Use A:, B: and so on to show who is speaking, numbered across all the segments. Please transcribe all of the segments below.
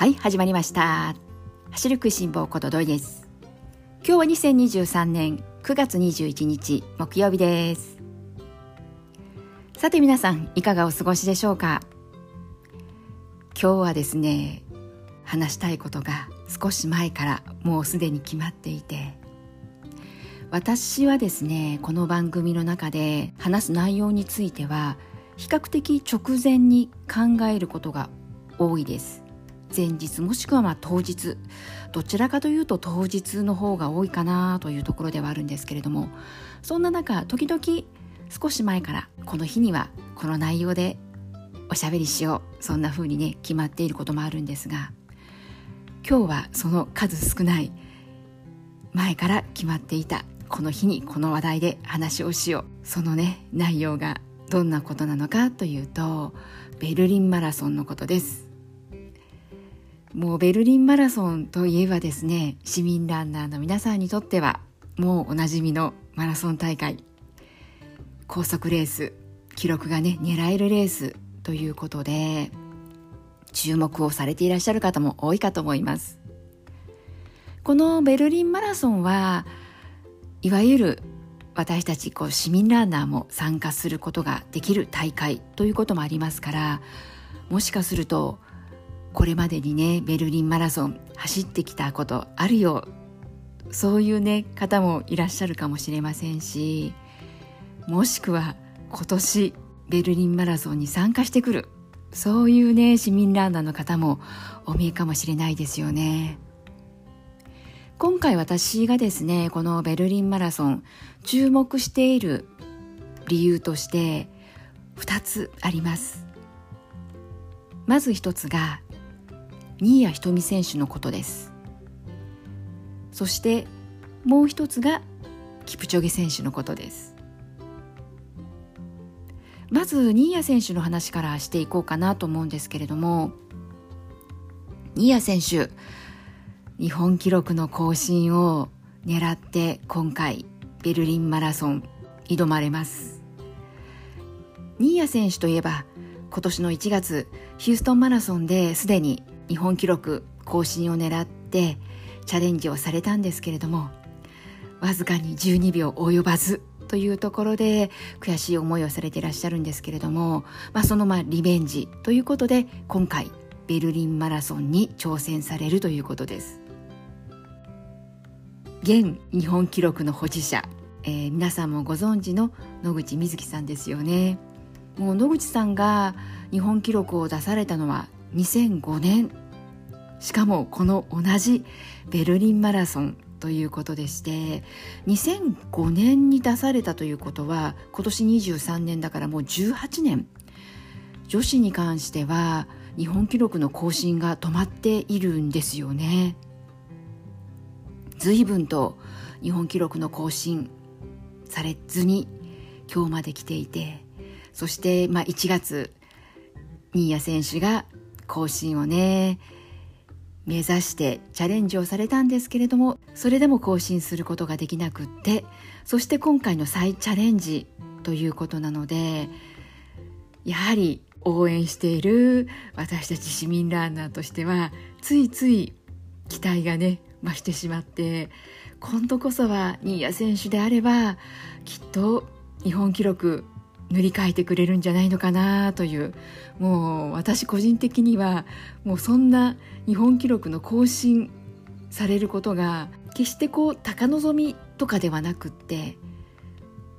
A: はい始まりました。走る食いしん坊ことどいです。今日は2023年9月21日木曜日です。さて皆さんいかがお過ごしでしょうか？今日はですね話したいことが少し前からもうすでに決まっていて私はですねこの番組の中で話す内容については比較的直前に考えることが多いです。前日もしくはま当日。どちらかというと当日の方が多いかなというところではあるんですけれども。そんな中時々少し前からこの日にはこの内容でおしゃべりしよう。そんな風にね決まっていることもあるんですが。今日はその数少ない前から決まっていたこの日にこの話題で話をしよう。そのね内容がどんなことなのかというとベルリンマラソンのことです。もうベルリンマラソンといえばですね市民ランナーの皆さんにとってはもうおなじみのマラソン大会。高速レース記録がね狙えるレースということで注目をされていらっしゃる方も多いかと思います。このベルリンマラソンはいわゆる私たちこう市民ランナーも参加することができる大会ということもありますからもしかするとこれまでにねベルリンマラソン走ってきたことあるよ。そういうね方もいらっしゃるかもしれませんしもしくは今年ベルリンマラソンに参加してくる。そういうね市民ランナーの方もお見えかもしれないですよね。今回私がですねこのベルリンマラソン注目している理由として2つあります。まず1つが新谷仁美選手のことです。そしてもう一つがキプチョゲ選手のことです。まず新谷選手の話からしていこうかなと思うんですけれども新谷選手日本記録の更新を狙って今回ベルリンマラソン挑まれます。新谷選手といえば今年の1月ヒューストンマラソンですでに日本記録更新を狙ってチャレンジをされたんですけれどもわずかに12秒及ばずというところで悔しい思いをされていらっしゃるんですけれども、まあ、そのまあリベンジということで今回ベルリンマラソンに挑戦されるということです。現日本記録の保持者、えー、皆さんもご存知の野口みずきさんですよね。もう野口さんが日本記録を出されたのは2005年しかもこの同じベルリンマラソンということでして2005年に出されたということは今年23年だからもう18年女子に関しては日本記録の更新が止まっているんですよね。随分と日本記録の更新されずに今日まで来ていてそしてまあ1月新谷選手が更新をね目指してチャレンジをされたんですけれどもそれでも更新することができなくってそして今回の再チャレンジということなのでやはり応援している私たち市民ランナーとしてはついつい期待がね増してしまって今度こそは新谷選手であればきっと日本記録塗り替えてくれるんじゃないのかなというもう私個人的にはもうそんな日本記録の更新されることが決してこう高望みとかではなくって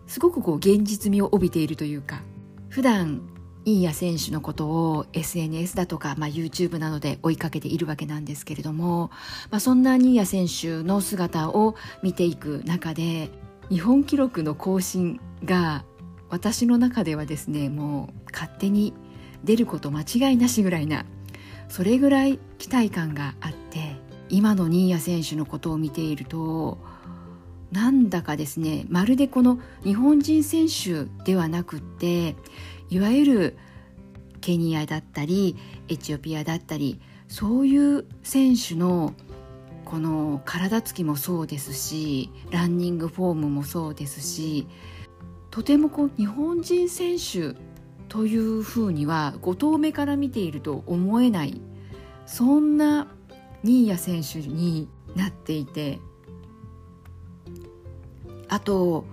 A: すごくこう現実味を帯びているというか普段新谷選手のことを SNS だとか、まあ、YouTube などで追いかけているわけなんですけれども、まあ、そんな新谷選手の姿を見ていく中で日本記録の更新が私の中ではですねもう勝手に出ること間違いなしぐらいなそれぐらい期待感があって今の新谷選手のことを見ているとなんだかですねまるでこの日本人選手ではなくっていわゆるケニアだったりエチオピアだったりそういう選手のこの体つきもそうですしランニングフォームもそうですしとてもこう日本人選手というふうには5投目から見ていると思えないそんな新谷選手になっていてあと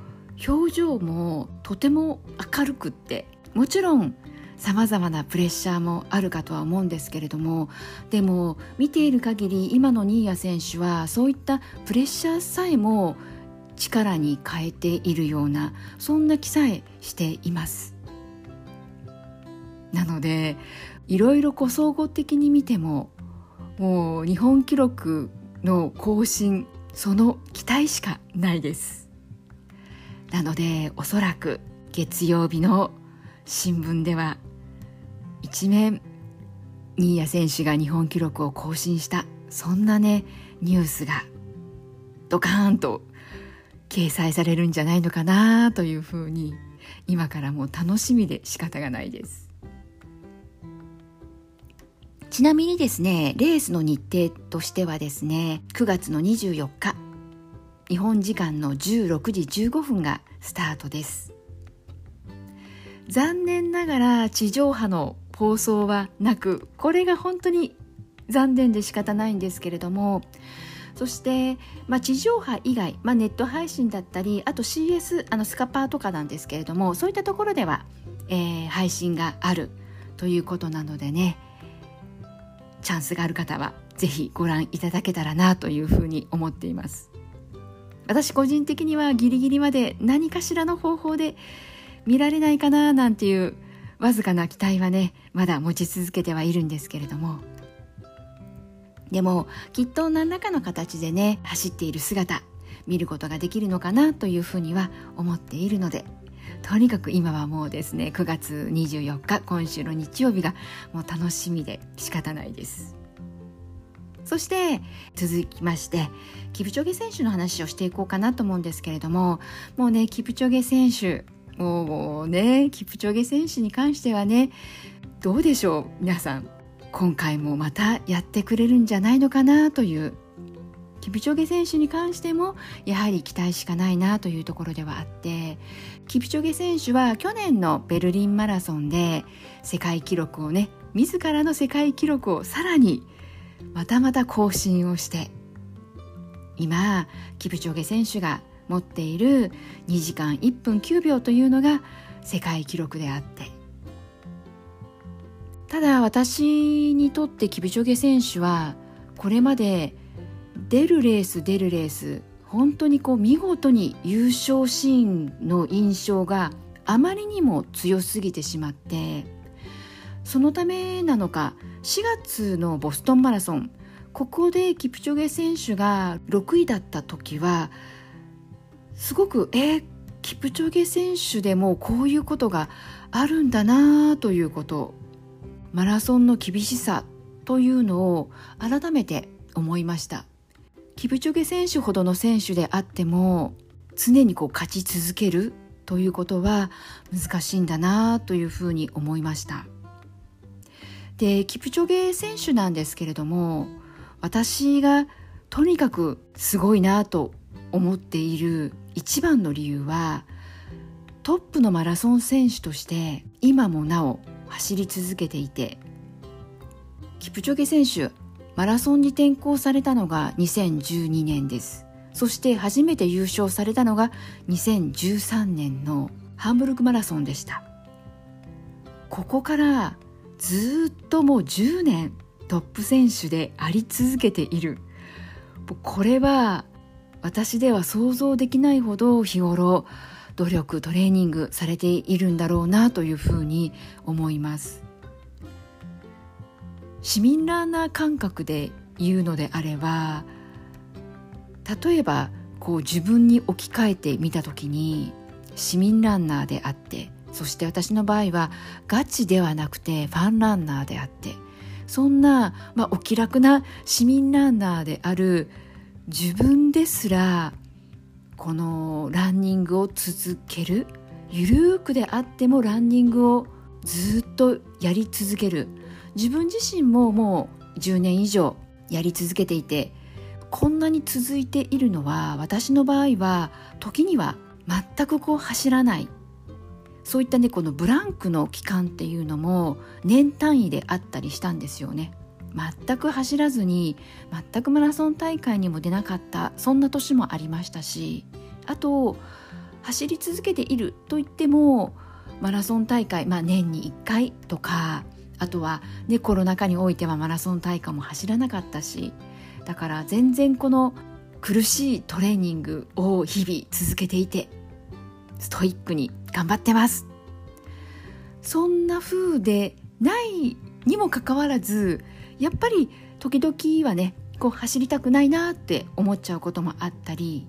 A: 表情もとても明るくってもちろんさまざまなプレッシャーもあるかとは思うんですけれどもでも見ている限り今の新谷選手はそういったプレッシャーさえも力に変えているようなそんな気さえしています。なのでいろいろこ総合的に見てももう日本記録の更新その期待しかないです。なのでおそらく月曜日の新聞では一面新谷選手が日本記録を更新したそんなねニュースがドカーンと掲載されるんじゃないのかなというふうに今からもう楽しみで仕方がないです。ちなみにですねレースの日程としてはですね9月の24日日本時間の16時15分がスタートです。残念ながら地上波の放送はなくこれが本当に残念で仕方ないんですけれどもそして、まあ、地上波以外、まあ、ネット配信だったりあと CS あのスカパーとかなんですけれどもそういったところでは、えー、配信があるということなのでねチャンスがある方はぜひご覧いただけたらなというふうに思っています。私個人的にはギリギリまで何かしらの方法で見られないかななんていうわずかな期待はねまだ持ち続けてはいるんですけれどもでもきっと何らかの形でね走っている姿見ることができるのかなというふうには思っているのでとにかく今はもうですね9月24日今週の日曜日がもう楽しみで仕方ないです。そして続きましてキプチョゲ選手の話をしていこうかなと思うんですけれどももうねキプチョゲ選手もうねキプチョゲ選手に関してはねどうでしょう皆さん。今回もまたやってくれるんじゃないのかなというキプチョゲ選手に関してもやはり期待しかないなというところではあってキプチョゲ選手は去年のベルリンマラソンで世界記録をね自らの世界記録をさらにまたまた更新をして今キプチョゲ選手が持っている2時間1分9秒というのが世界記録であってただ私にとってキプチョゲ選手はこれまで出るレース出るレース本当にこう見事に優勝シーンの印象があまりにも強すぎてしまってそのためなのか4月のボストンマラソンここでキプチョゲ選手が6位だった時はすごくえキプチョゲ選手でもこういうことがあるんだなということマラソンの厳しさというのを改めて思いました。キプチョゲ選手ほどの選手であっても常にこう勝ち続けるということは難しいんだなというふうに思いました。でキプチョゲ選手なんですけれども私がとにかくすごいなと思っている一番の理由はトップのマラソン選手として今もなお走り続けていてキプチョゲ選手マラソンに転向されたのが2012年です。そして初めて優勝されたのが2013年のハンブルクマラソンでした。ここからずっともう10年トップ選手であり続けている。これは私では想像できないほど日頃努力トレーニングされているんだろうなというふうに思います。市民ランナー感覚で言うのであれば例えばこう自分に置き換えてみた時に市民ランナーであってそして私の場合はガチではなくてファンランナーであってそんな、まあ、お気楽な市民ランナーである自分ですらこのランニングを続けるゆるーくであってもランニングをずっとやり続ける。自分自身ももう10年以上やり続けていてこんなに続いているのは私の場合は時には全くこう走らない。そういったねこのブランクの期間っていうのも年単位であったりしたんですよね。全く走らずに全くマラソン大会にも出なかったそんな年もありましたしあと走り続けているといってもマラソン大会、まあ、年に1回とかあとは、ね、コロナ禍においてはマラソン大会も走らなかったしだから全然この苦しいトレーニングを日々続けていてストイックに頑張ってます。そんな風でないにもかかわらずやっぱり時々はねこう走りたくないなって思っちゃうこともあったり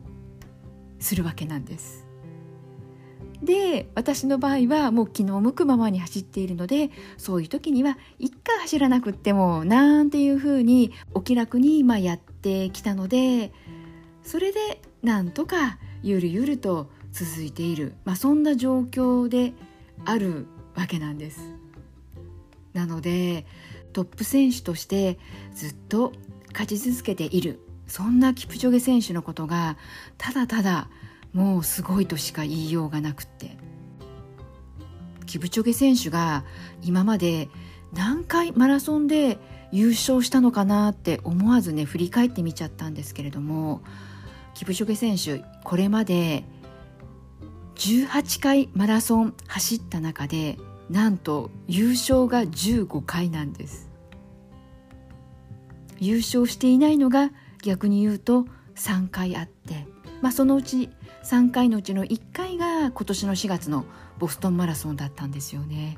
A: するわけなんですで私の場合はもう気の向くままに走っているのでそういう時には一回走らなくってもなんていうふうにお気楽に今やってきたのでそれでなんとかゆるゆると続いている、まあ、そんな状況であるわけなんです。なのでトップ選手としてずっと勝ち続けている。そんなキプチョゲ選手のことがただただもうすごいとしか言いようがなくって。キプチョゲ選手が今まで何回マラソンで優勝したのかなって思わずね振り返ってみちゃったんですけれどもキプチョゲ選手これまで18回マラソン走った中でなんと優勝が15回なんです。優勝していないのが逆に言うと3回あって、まあ、そのうち3回のうちの1回が今年の4月のボストンマラソンだったんですよね。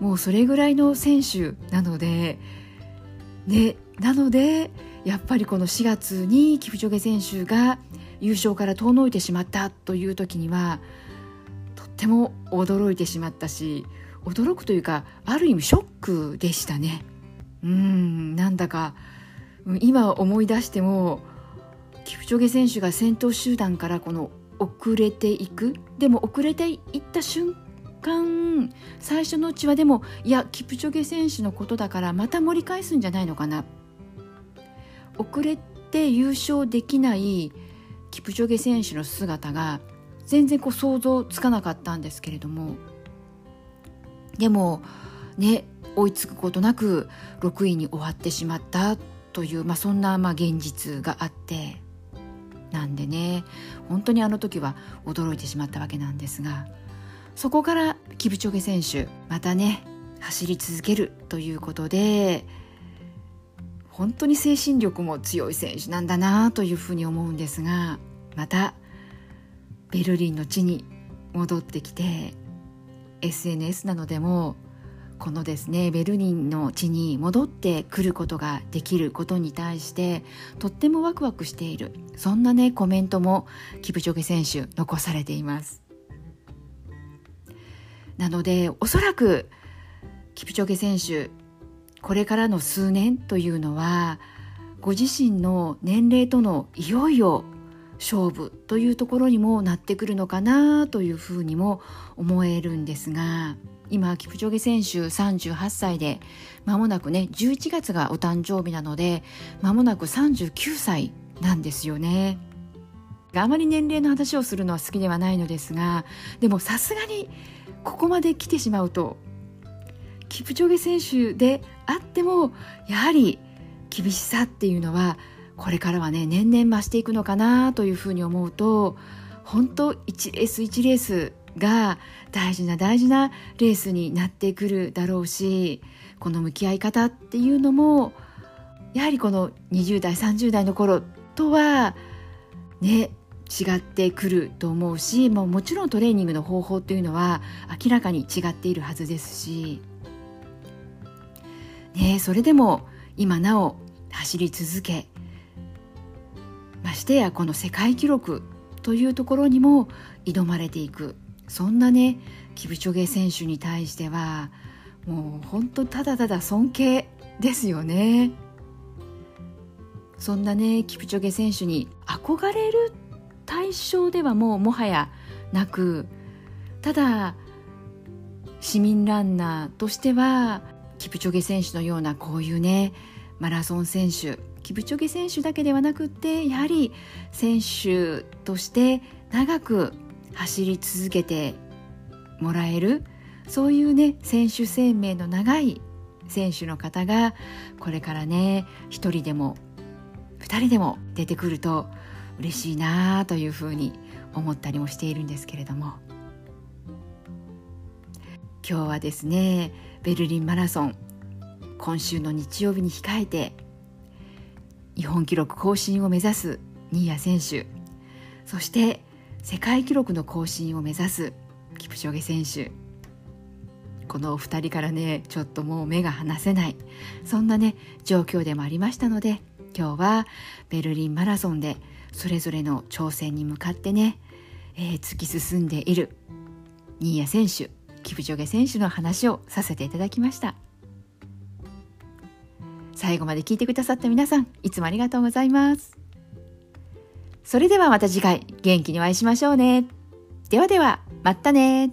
A: もうそれぐらいの選手なのでねなのでやっぱりこの4月にキプチョゲ選手が優勝から遠のいてしまったという時にはっても驚いてしまったし驚くというかある意味ショックでしたね。うんなんだか今思い出してもキプチョゲ選手が先頭集団からこの遅れていく。でも遅れていった瞬間最初のうちはでもいやキプチョゲ選手のことだからまた盛り返すんじゃないのかな。遅れて優勝できないキプチョゲ選手の姿が全然こう想像つかなかったんですけれども。でもね追いつくことなく6位に終わってしまったという、まあ、そんなまあ現実があってなんでね本当にあの時は驚いてしまったわけなんですがそこからキプチョゲ選手またね走り続けるということで本当に精神力も強い選手なんだなというふうに思うんですがまたベルリンの地に戻ってきて SNS などでもこのですねベルリンの地に戻ってくることができることに対してとってもワクワクしている。そんなねコメントもキプチョゲ選手残されています。なのでおそらくキプチョゲ選手これからの数年というのはご自身の年齢とのいよいよ勝負というところにもなってくるのかなというふうにも思えるんですが今キプチョゲ選手38歳で間もなくね11月がお誕生日なので間もなく39歳なんですよね。あまり年齢の話をするのは好きではないのですがでもさすがにここまで来てしまうとキプチョゲ選手であってもやはり厳しさっていうのはこれからはね年々増していくのかなというふうに思うと本当1レース1レースが大事な大事なレースになってくるだろうしこの向き合い方っていうのもやはりこの20代30代の頃とはね違ってくると思うしもうもちろんトレーニングの方法っていうのは明らかに違っているはずですし、ね、それでも今なお走り続けましてやこの世界記録というところにも挑まれていく。そんなねキプチョゲ選手に対してはもう本当ただただ尊敬ですよね。そんなねキプチョゲ選手に憧れる対象ではもうもはやなくただ市民ランナーとしてはキプチョゲ選手のようなこういうねマラソン選手キプチョゲ選手だけではなくってやはり選手として長く走り続けてもらえるそういうね選手生命の長い選手の方がこれからね一人でも二人でも出てくると嬉しいなというふうに思ったりもしているんですけれども。今日はですねベルリンマラソン今週の日曜日に控えて日本記録更新を目指す新谷選手。そして世界記録の更新を目指すキプチョゲ選手。このお二人からねちょっともう目が離せない。そんなね状況でもありましたので今日はベルリンマラソンでそれぞれの挑戦に向かってね、えー、突き進んでいる新谷選手キプチョゲ選手の話をさせていただきました。最後まで聞いてくださった皆さんいつもありがとうございます。それではまた次回元気にお会いしましょうね。ではではまたね。